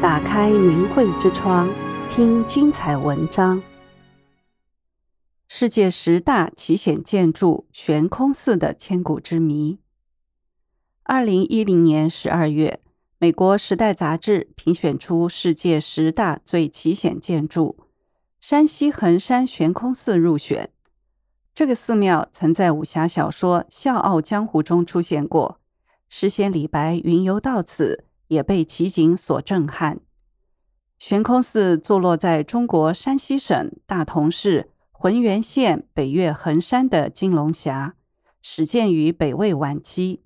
打开明慧之窗，听精彩文章。世界十大奇险建筑悬空寺的千古之谜。二零一零年十二月，美国《时代》杂志评选出世界十大最奇险建筑，山西横山悬空寺入选。这个寺庙曾在武侠小说《笑傲江湖》中出现过，诗仙李白云游到此。也被奇景所震撼。悬空寺坐落在中国山西省大同市浑源县北岳衡山的金龙峡，始建于北魏晚期，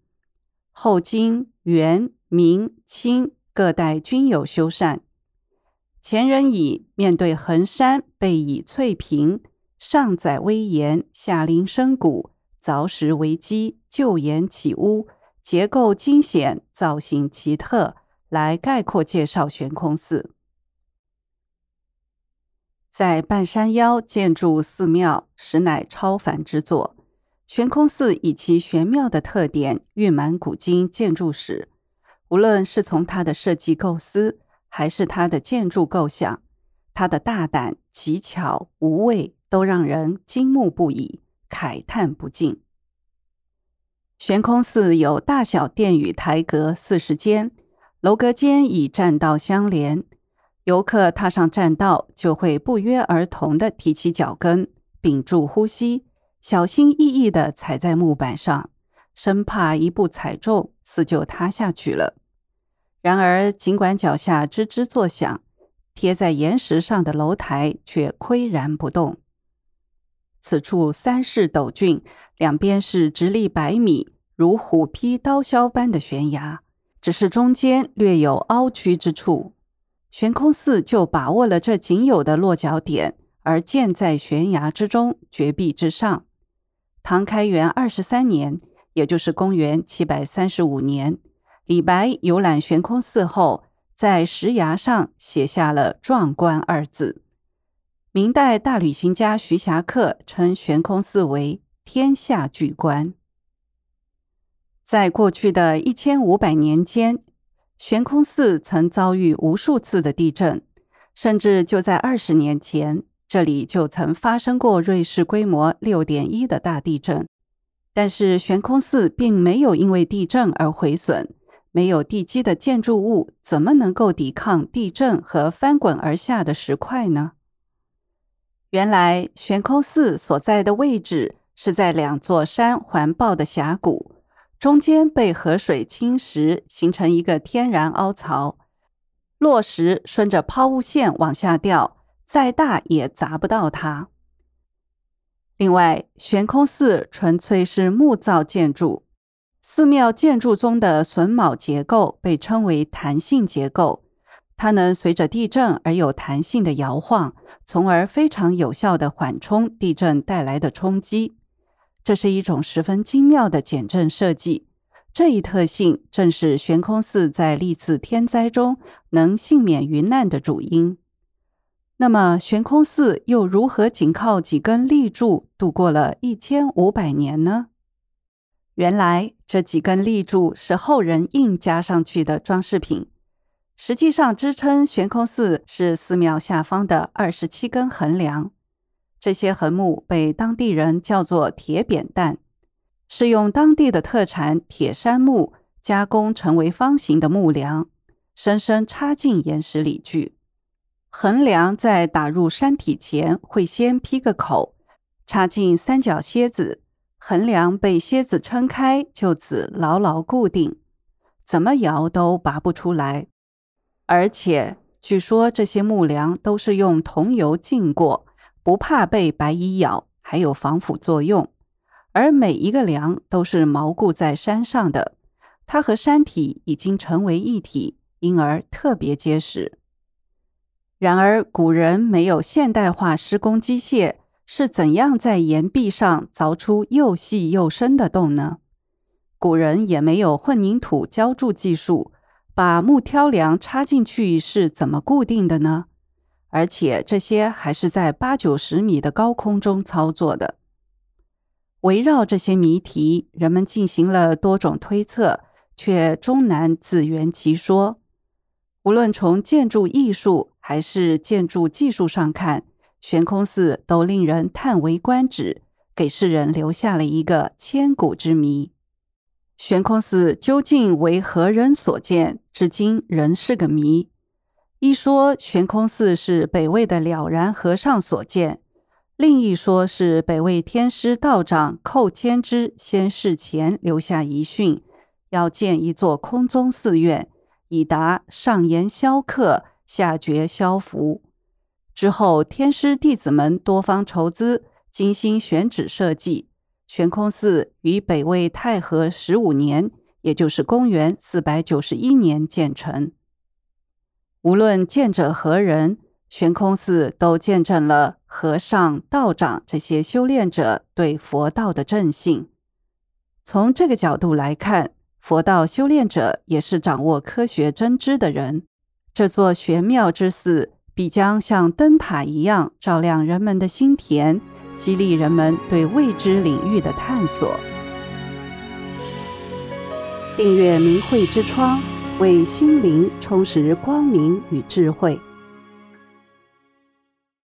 后经、元、明、清各代均有修缮。前人以“面对衡山，背倚翠屏，上载威严，下临深谷，凿石为基，就岩起屋”。结构惊险，造型奇特，来概括介绍悬空寺。在半山腰建筑寺庙，实乃超凡之作。悬空寺以其玄妙的特点，蕴满古今建筑史。无论是从它的设计构思，还是它的建筑构想，它的大胆、奇巧、无畏，都让人惊目不已，慨叹不尽。悬空寺有大小殿宇台阁四十间，楼阁间以栈道相连。游客踏上栈道，就会不约而同地提起脚跟，屏住呼吸，小心翼翼地踩在木板上，生怕一步踩中，寺就塌下去了。然而，尽管脚下吱吱作响，贴在岩石上的楼台却岿然不动。此处三势陡峻，两边是直立百米，如虎劈刀削般的悬崖，只是中间略有凹曲之处。悬空寺就把握了这仅有的落脚点，而建在悬崖之中，绝壁之上。唐开元二十三年，也就是公元七百三十五年，李白游览悬空寺后，在石崖上写下了“壮观”二字。明代大旅行家徐霞客称悬空寺为“天下巨观”。在过去的一千五百年间，悬空寺曾遭遇无数次的地震，甚至就在二十年前，这里就曾发生过瑞士规模六点一的大地震。但是悬空寺并没有因为地震而毁损，没有地基的建筑物怎么能够抵抗地震和翻滚而下的石块呢？原来悬空寺所在的位置是在两座山环抱的峡谷，中间被河水侵蚀，形成一个天然凹槽，落石顺着抛物线往下掉，再大也砸不到它。另外，悬空寺纯粹是木造建筑，寺庙建筑中的榫卯结构被称为弹性结构。它能随着地震而有弹性的摇晃，从而非常有效地缓冲地震带来的冲击。这是一种十分精妙的减震设计。这一特性正是悬空寺在历次天灾中能幸免于难的主因。那么，悬空寺又如何仅靠几根立柱度过了一千五百年呢？原来，这几根立柱是后人硬加上去的装饰品。实际上，支撑悬空寺是寺庙下方的二十七根横梁。这些横木被当地人叫做铁扁担，是用当地的特产铁杉木加工成为方形的木梁，深深插进岩石里去。横梁在打入山体前，会先劈个口，插进三角楔子，横梁被楔子撑开，就此牢牢固定，怎么摇都拔不出来。而且据说这些木梁都是用桐油浸过，不怕被白蚁咬，还有防腐作用。而每一个梁都是锚固在山上的，它和山体已经成为一体，因而特别结实。然而，古人没有现代化施工机械，是怎样在岩壁上凿出又细又深的洞呢？古人也没有混凝土浇筑技术。把木挑梁插进去是怎么固定的呢？而且这些还是在八九十米的高空中操作的。围绕这些谜题，人们进行了多种推测，却终难自圆其说。无论从建筑艺术还是建筑技术上看，悬空寺都令人叹为观止，给世人留下了一个千古之谜。悬空寺究竟为何人所建，至今仍是个谜。一说悬空寺是北魏的了然和尚所建，另一说是北魏天师道长寇谦之先逝前留下遗训，要建一座空中寺院。以达上严消克，下绝消福。之后，天师弟子们多方筹资，精心选址设计。悬空寺于北魏太和十五年，也就是公元四百九十一年建成。无论见者何人，悬空寺都见证了和尚、道长这些修炼者对佛道的正信。从这个角度来看，佛道修炼者也是掌握科学真知的人，这座玄妙之寺必将像灯塔一样照亮人们的心田，激励人们对未知领域的探索。订阅明慧之窗，为心灵充实光明与智慧。